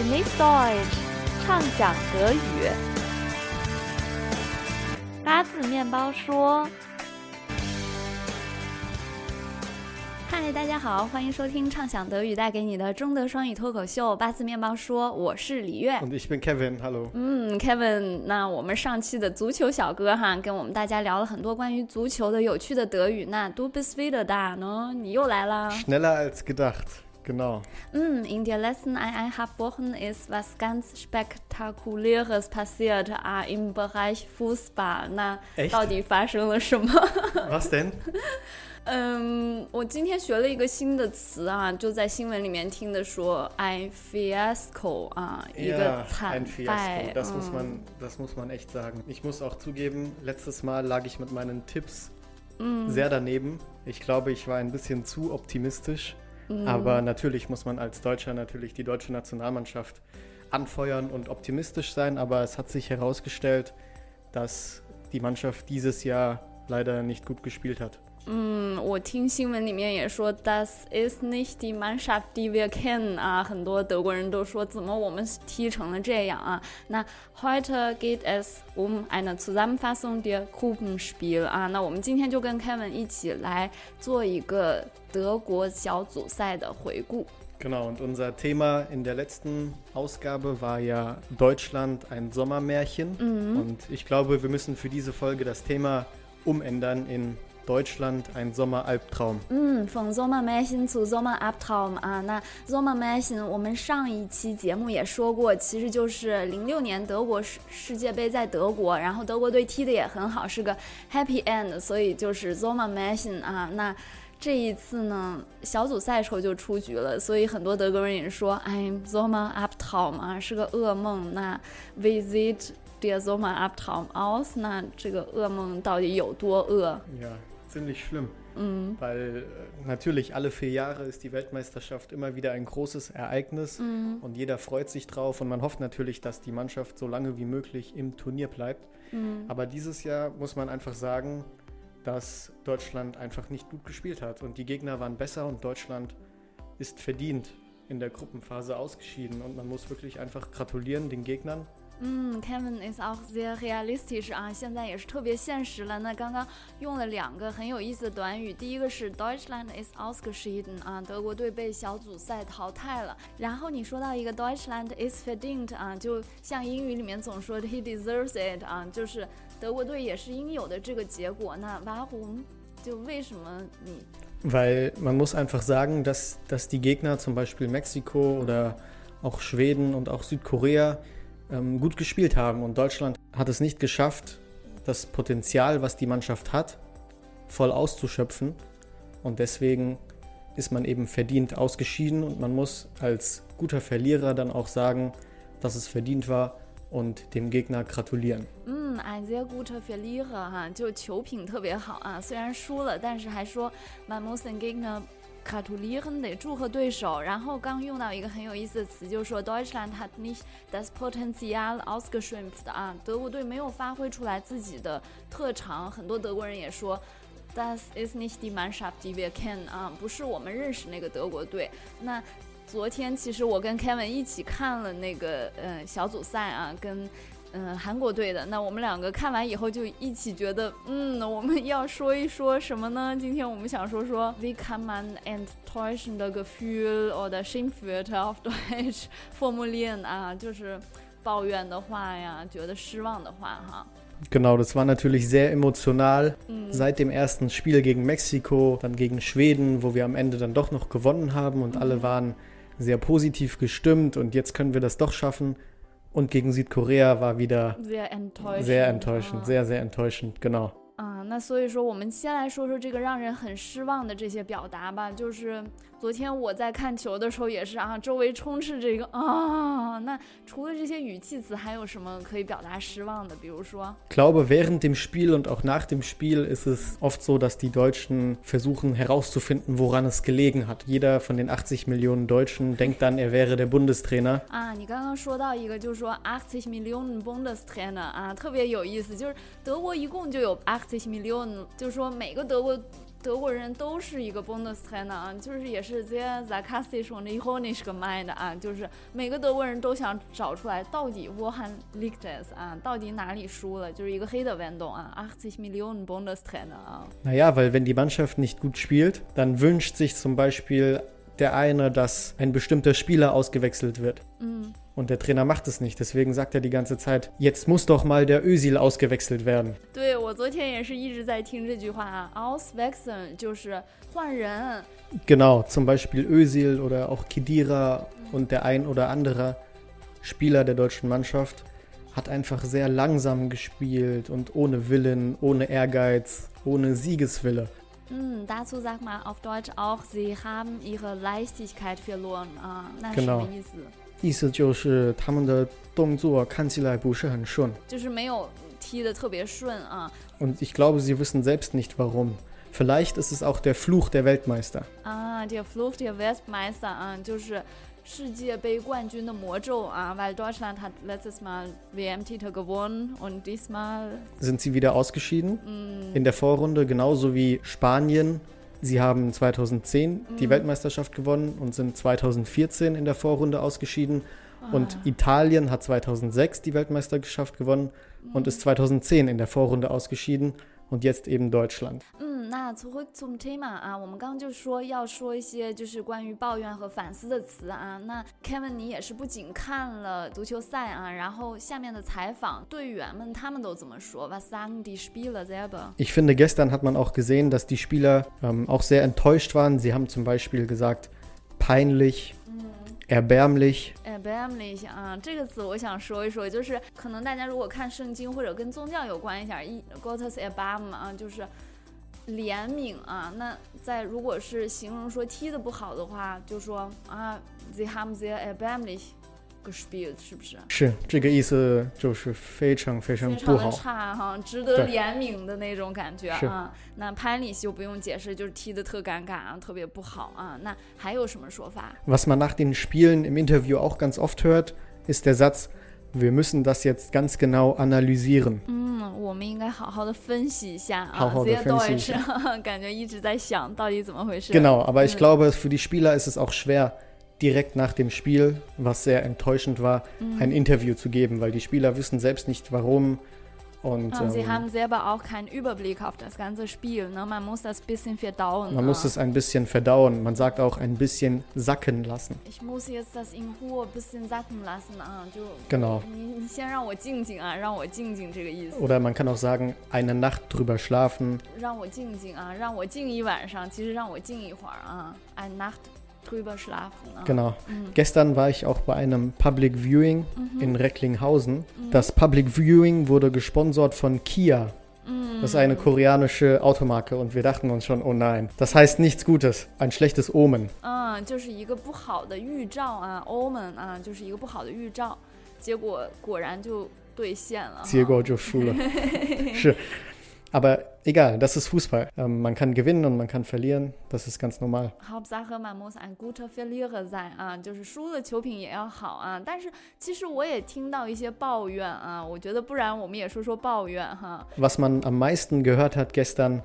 Genieß Deutsch，畅想德语。八字面包说：“嗨，大家好，欢迎收听畅想德语带给你的中德双语脱口秀《八字面包说》，我是李月。Und ich bin Kevin, hallo. 嗯，Kevin，那我们上期的足球小哥哈，跟我们大家聊了很多关于足球的有趣的德语。那 Du bist wieder da 呢？你又来了。Schneller als gedacht, genau. 嗯，in der letzten eineinhalb Wochen ist was ganz Spektakuläres passiert ah, im Bereich Fußball。那 Echt? 到底发生了什么？ Was denn? 嗯，我今天学了一个新的词啊，就在新闻里面听的说，ein fiasco 啊，一个 Ja, 惨 ein 败 Fiasko. Das, 嗯 muss man, das muss man echt sagen. Ich muss auch zugeben, letztes Mal lag ich mit meinen Tipps sehr daneben. Ich glaube, ich war ein bisschen zu optimistisch. Aber natürlich muss man als Deutscher natürlich die deutsche Nationalmannschaft anfeuern und optimistisch sein. Aber es hat sich herausgestellt, dass die Mannschaft dieses Jahr leider nicht gut gespielt hat. 嗯，我听新闻里面也说，Das ist nicht die Mannschaft, die wir kennen 啊，很多德国人都说，怎么我们踢成了这样啊？那 heute geht es um eine Zusammenfassung der Gruppenspiel 啊，那我们今天就跟 Kevin 一起来做一个德国小组赛的回顾。 Genau, und unser Thema in der letzten Ausgabe war ja Deutschland ein Sommermärchen. Und ich glaube, wir müssen für diese Folge das Thema umändern in Deutschland ein Sommeralbtraum. 嗯，From Sommermärchen zu Sommerabtraum 啊，那 Sommermärchen 我们上一期节目也说过，其实就是零六年德国世世界杯在德国，然后德国队踢的也很好，是个 happy end，所以就是 Sommermärchen 啊。那这一次呢，小组赛时候就出局了，所以很多德国人也说，哎，Sommerabtraum 啊，是个噩梦。那 Wie sieht der Sommerabtraum aus？那这个噩梦到底有多噩？Ja, ziemlich schlimm. Weil äh, natürlich alle vier Jahre ist die Weltmeisterschaft immer wieder ein großes Ereignis und jeder freut sich drauf und man hofft natürlich, dass die Mannschaft so lange wie möglich im Turnier bleibt. Aber dieses Jahr muss man einfach sagen, dass Deutschland einfach nicht gut gespielt hat und die Gegner waren besser und Deutschland ist verdient in der Gruppenphase ausgeschieden und man muss wirklich einfach gratulieren den Gegnern. 嗯，Kevin is auch sehr realistisch 啊，现在也是特别现实了。那刚刚用了两个很有意思的短语，第一个是 Deutschland is ausgeschieden 啊，德国队被小组赛淘汰了。然后你说到一个 Deutschland is verdient 啊，就像英语里面总说的 he deserves it 啊，就是德国队也是应有的这个结果。那 warum 就为什么你 Weil man muss einfach sagen, dass, dass die Gegner, zum Beispiel Mexiko oder auch Schweden und auch Südkorea, ähm, gut gespielt haben. Und Deutschland hat es nicht geschafft, das Potenzial, was die Mannschaft hat, voll auszuschöpfen. Und deswegen ist man eben verdient ausgeschieden. Und man muss als guter Verlierer dann auch sagen, dass es verdient war und dem Gegner gratulieren. 嗯，俺 sehr guter Verlierer 哈，就球品特别好啊。虽然输了，但是还说 man muss den Gegner gratulieren，得祝贺对手。然后刚用到一个很有意思的词，就是说 Deutschland hat nicht das Potenzial ausgeschöpft 啊，德国队没有发挥出来自己的特长。很多德国人也说。Das ist nicht die Mannschaft, die wir kennen 啊，不是我们认识那个德国队。那昨天其实我跟 Kevin 一起看了那个呃小组赛啊，跟嗯、呃韩国队的。那我们两个看完以后就一起觉得，嗯，我们要说一说什么呢？今天我们想说说 Wie kann man enttäuschende Gefühl oder Schimpfwörter auf Deutsch formulieren 啊，就是抱怨的话呀，觉得失望的话哈。 Genau, das war natürlich sehr emotional. Seit dem ersten Spiel gegen Mexiko, dann gegen Schweden, wo wir am Ende dann doch noch gewonnen haben und alle waren sehr positiv gestimmt und jetzt können wir das doch schaffen. Und gegen Südkorea war wieder Sehr enttäuschend. sehr enttäuschend, 啊 sehr, sehr enttäuschend, genau. 啊，那所以说，我们先来说说这个让人很失望的这些表达吧。就是昨天我在看球的时候也是啊，周围充斥这个啊。那除了这些语气词，还有什么可以表达失望的？比如说 glaube, während dem Spiel und auch nach dem Spiel ist es oft so, dass die Deutschen versuchen herauszufinden, woran es gelegen hat. Jeder von den 80 Millionen Deutschen denkt dann, er wäre der Bundestrainer. 啊，你刚刚说到一个，就是说80 Millionen Bundestrainer 啊，特别有意思。就是德国一共就有80 Millionen，就是说每个德国 德国人都是一个 Bundestrainer 啊，就是也是 sehr sarkastisch und ironisch gemeint 啊，就是每个德国人都想找出来到底 woran liegt es 啊，到底哪里输了，就是一个黑的 Wendung 啊，80 Millionen Bundestrainer 啊。Naja, weil wenn die Mannschaft nicht gut spielt, dann wünscht sich zum Beispiel der eine, dass ein bestimmter Spieler ausgewechselt wird. Mm. Und der Trainer macht es nicht. Deswegen sagt er die ganze Zeit, jetzt muss doch mal der Özil ausgewechselt werden. 对我昨天也是一直在听这句话啊，auswechseln 就是换人。 Genau, zum Beispiel Özil oder auch Kedira und der ein oder andere Spieler der deutschen Mannschaft hat einfach sehr langsam gespielt und ohne Willen, ohne Ehrgeiz, ohne Siegeswille. 嗯，dazu sag mal auf Deutsch auch, sie haben ihre Leichtigkeit verloren 啊，那什 Genau 么 意思？意思就是他们的动作看起来不是很顺。就是没有踢得特别顺啊 Und ich glaube, sie wissen selbst nicht warum. Vielleicht ist es auch der Fluch der Weltmeister. 啊，der Fluch der Weltmeister 啊，就是世界杯冠军的魔咒啊，weil Deutschland hat letztes Mal WM-Titel gewonnen und diesmal Sind sie wieder ausgeschieden in der Vorrunde, genauso wie Spanien. Sie haben 2010 die Weltmeisterschaft gewonnen und sind 2014 in der Vorrunde ausgeschieden. Und Italien hat 2006 die Weltmeisterschaft gewonnen und ist 2010 in der Vorrunde ausgeschieden. Und jetzt eben Deutschland. 嗯，那 zurück zum Thema 啊，我们刚刚就说要说一些就是关于抱怨和反思的词啊。那 Kevin 你也是不仅看了足球赛啊，然后下面的采访队员们他们都怎么说？Was sagen die Spieler selber？Ich finde, gestern hat man auch gesehen, dass die Spieler ähm, auch sehr enttäuscht waren. Sie haben zum Beispiel gesagt, peinlich, erbärmlich. erbärmlich 啊，这个词我想说一说，就是可能大家如果看圣经或者跟宗教有关一点，一 Gottes Erbarmen 啊，就是怜悯啊。那在如果是形容说踢的不好的话，就说啊，they haben sehr erbärmlich gespielt，是不是？是这个意思，就是非常非常非常的不好。差哈，值得怜悯的那种感觉啊。那 peinlich 就不用解释，就是踢的特尴尬啊，特别不好啊。那还有什么说法？Was man nach den Spielen im Interview auch ganz oft hört, ist der Satz, wir müssen das jetzt ganz genau analysieren. 嗯，我们应该好好的分析一下啊。好好地 sehr 分析一 Deutsch，感觉一直在想到底怎么回事。 Genau, aber ich Mhm. glaube, für die Spieler ist es auch schwer, direkt nach dem Spiel, was sehr enttäuschend war, ein Interview zu geben, weil die Spieler wissen selbst nicht warum. Und, und sie haben selber auch keinen Überblick auf das ganze Spiel. Ne? Man muss das ein bisschen verdauen. Man auch. muss es ein bisschen verdauen. Man sagt auch ein bisschen sacken lassen. Ich muss jetzt das in Ruhe ein bisschen sacken lassen. Genau. Oder man kann auch sagen, eine Nacht drüber schlafen. Eine Nacht drüber schlafen drüber schlafen 啊。 Genau. Gestern war ich auch bei einem Public Viewing in Recklinghausen. Das Public Viewing wurde gesponsert von Kia. Das ist eine koreanische Automarke und wir dachten uns schon, oh nein, das heißt nichts Gutes, ein schlechtes Omen. 嗯，就是一个不好的预兆啊，omen 啊，就是一个不好的预兆，结果果然就兑现了哈。结果就输了。是。Aber egal, das ist Fußball. Ähm, man kann gewinnen und man kann verlieren. Das ist ganz normal. Hauptsache man muss ein guter Verlierer sein 啊，就是输了球品也要好啊。但是其实我也听到一些抱怨啊，我觉得不然我们也说说抱怨哈。 Was man am meisten gehört hat gestern,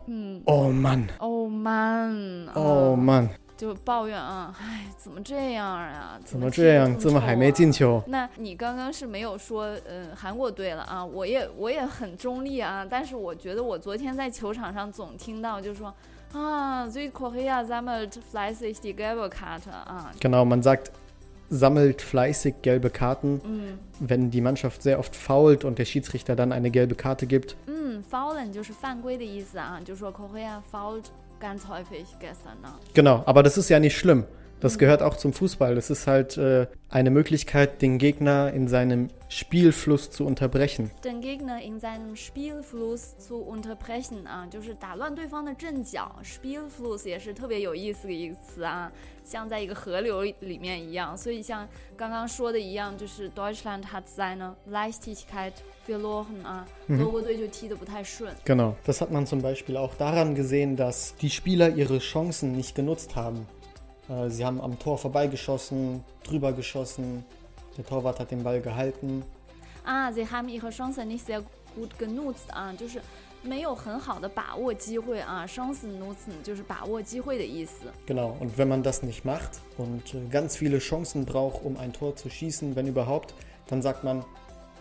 oh Mann, Oh man， oh 啊 Mann, 就抱怨啊，唉，怎么这样啊？怎么这样，怎么还没进球？那你刚刚是没有说，呃，韩国队了啊？我也我也很中立啊，但是我觉得我昨天在球场上总听到就说啊，Südkorea sammelt fleißig die gelbe Karte 啊，Genau, man sagt, sammelt fleißig gelbe Karten, 嗯 wenn die Mannschaft sehr oft fault und der Schiedsrichter dann eine gelbe Karte gibt. 嗯，faulen 就是犯规的意思啊，就说 Korea fault ganz häufig gestern 呢。Genau, aber das ist ja nicht schlimm. Das gehört auch zum Fußball. Das ist halt äh, eine Möglichkeit, den Gegner in seinem Spielfluss zu unterbrechen. den Gegner in seinem Spielfluss zu unterbrechen 啊，就是打乱对方的阵脚。Spielfluss 也是特别有意思的一个词啊，像在一个河流里面一样。所以像刚刚说的一样，就是 Deutschland hat seine Leichtigkeit verloren 啊，德国队就踢得不太顺。 Genau. Das hat man zum Beispiel auch daran gesehen, dass die Spieler ihre Chancen nicht genutzt haben. Äh, sie haben am Tor vorbeigeschossen, drüber geschossen. Der Torwart hat den Ball gehalten. 啊，sie haben ihre Chance nicht sehr gut genutzt 啊，就是 没有很好的把握机会啊，Chancen nutzen 就是把握机会的意思。 Genau, und wenn man das nicht macht und äh, ganz viele Chancen braucht, um ein Tor zu schießen, wenn überhaupt, dann sagt man,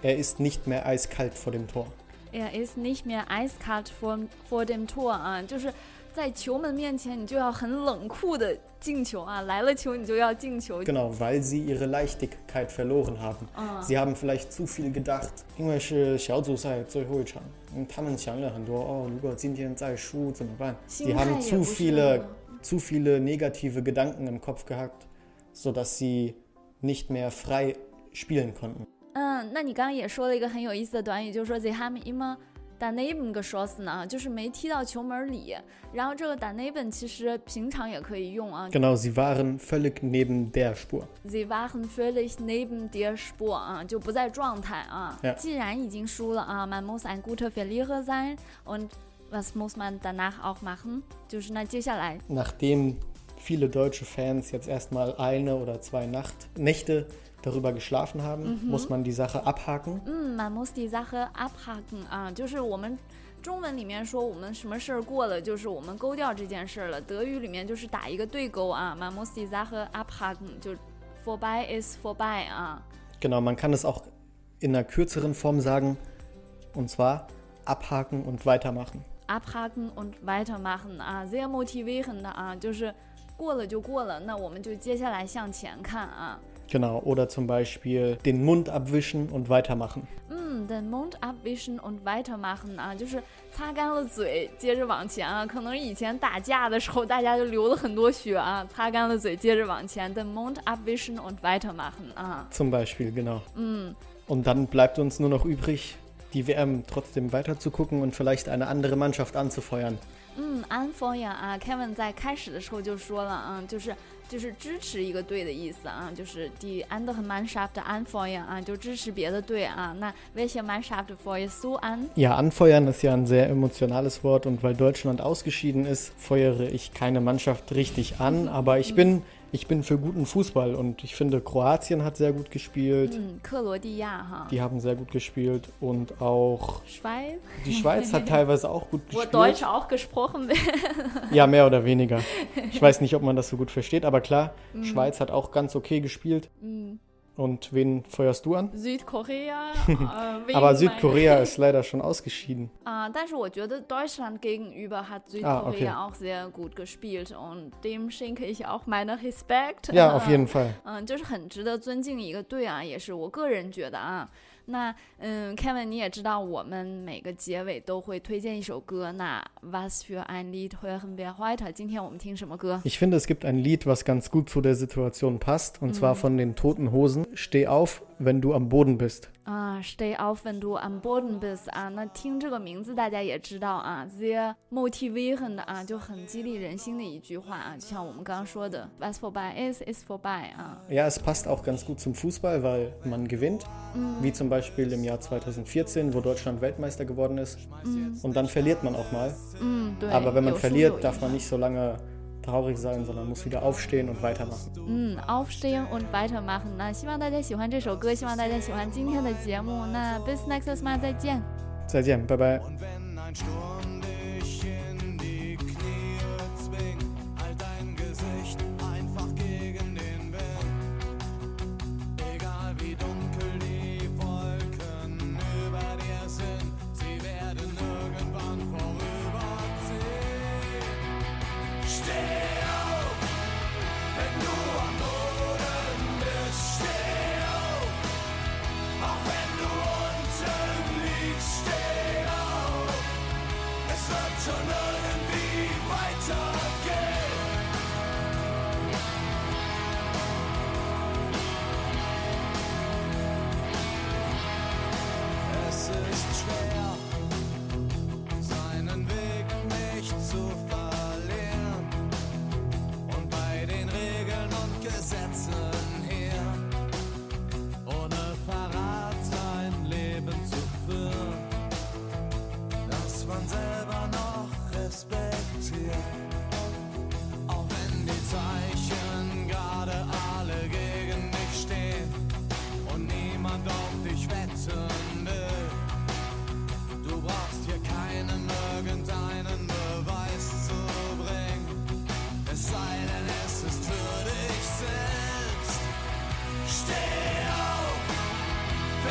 er ist nicht mehr eiskalt vor dem Tor. Er ist nicht mehr eiskalt vor vor dem Tor 啊，就是 在球门面前你就要很冷酷的进球啊，来了球你就要进球。 Genau, weil sie ihre Leichtigkeit verloren haben. Sie haben vielleicht zu viel gedacht. 因为是小组赛最后一场，嗯，他们想了很多。哦，如果今天再输怎么办？心 Sie 态 haben 也 zu 不是 viele, zu viele negative Gedanken im Kopf gehabt, sodass sie nicht mehr frei spielen konnten. 嗯，那你刚刚也说了一个很有意思的短语，就是说 they haben immer daneben geschossen 啊，就是没踢到球门里。然后这个 daneben 其实平常也可以用啊 Genau, sie waren völlig neben der Spur. Sie waren völlig neben der Spur 啊，就不在状态啊。 Ja. 既然已经输了啊，man muss ein guter Verlierer sein und was muss man danach auch machen？就是那接下来 Nachdem viele deutsche Fans jetzt erstmal eine oder zwei Nacht, Nächte darüber geschlafen haben, muss man die Sache abhaken. 嗯，man muss die Sache abhaken 啊，就是我们中文里面说我们什么事儿过了，就是我们勾掉这件事儿了。德语里面就是打一个对勾啊，man muss die Sache abhaken，就 vorbei ist vorbei 啊。 Genau, man kann es auch in einer kürzeren Form sagen, und zwar abhaken und weitermachen. abhaken und weitermachen 啊，sehr motivierend 的啊，就是过了就过了，那我们就接下来向前看啊。 Genau, oder zum Beispiel den Mund abwischen und weitermachen. 嗯，den Mund abwischen und weitermachen 啊，就是擦干了嘴，接着往前啊。可能以前打架的时候，大家就流了很多血啊，擦干了嘴，接着往前，den Mund abwischen und weitermachen 啊。 Zum Beispiel, genau. Und dann bleibt uns nur noch übrig, die WM trotzdem weiter zu gucken und vielleicht eine andere Mannschaft anzufeuern. 嗯，anfeuern 啊，Kevin 在开始的时候就说了啊，就是就是支持一个队的意思啊，就是 die andere Mannschaft anfeuern 啊，就支持别的队啊。那 welche Mannschaft feuerst du an？ Ja, anfeuern ist ja ein sehr emotionales Wort und weil Deutschland ausgeschieden ist, feuere ich keine Mannschaft richtig an, aber ich bin, ich bin für guten Fußball und ich finde, Kroatien hat sehr gut gespielt. Mm, die haben sehr gut gespielt und auch Schweiz. Die Schweiz hat teilweise auch gut gespielt. Wo Deutsch auch gesprochen wird. ja, mehr oder weniger. Ich weiß nicht, ob man das so gut versteht, aber klar. Hm. Schweiz hat auch ganz okay gespielt. Mhm. Und wen feuerst du an? Südkorea，呃 wegen Aber mein- Südkorea ist leider schon ausgeschieden. 啊、但是我觉得 Deutschland gegenüber hat Ah, Südkorea okay. auch sehr gut gespielt und dem schenke ich auch meine Respekt。 Ja, auf jeden Fall. 嗯，就是很值得尊敬一个队啊，也是我个人觉得啊。 那嗯，Kevin，你也知道，我们每个结尾都会推荐一首歌。那 Was für ein Lied hören wir heute？今天我们听什么歌？ Ich finde, es gibt ein Lied, was ganz gut zu der Situation passt, und zwar von den Toten Hosen. Steh auf, wenn du am Boden bist. 啊，Stay auf wenn du am Boden bist 啊，那听这个名字大家也知道啊，sehr motivierend 啊，就很激励人心的一句话啊，就像我们刚刚说的，Was vorbei ist ist vorbei 啊， Ja, es passt auch ganz gut zum Fußball, weil man gewinnt, wie zum Beispiel im Jahr 2014, wo Deutschland Weltmeister geworden ist. Und dann verliert man auch mal. 嗯，对。 Aber wenn man 有输有 verliert, 赢 darf man nicht so lange traurig sein, sondern muss wieder aufstehen und weitermachen. 嗯，Aufstehen und weitermachen。那希望大家喜欢这首歌，希望大家喜欢今天的节目。那 bis nächstes Mal 再见。再见，拜拜。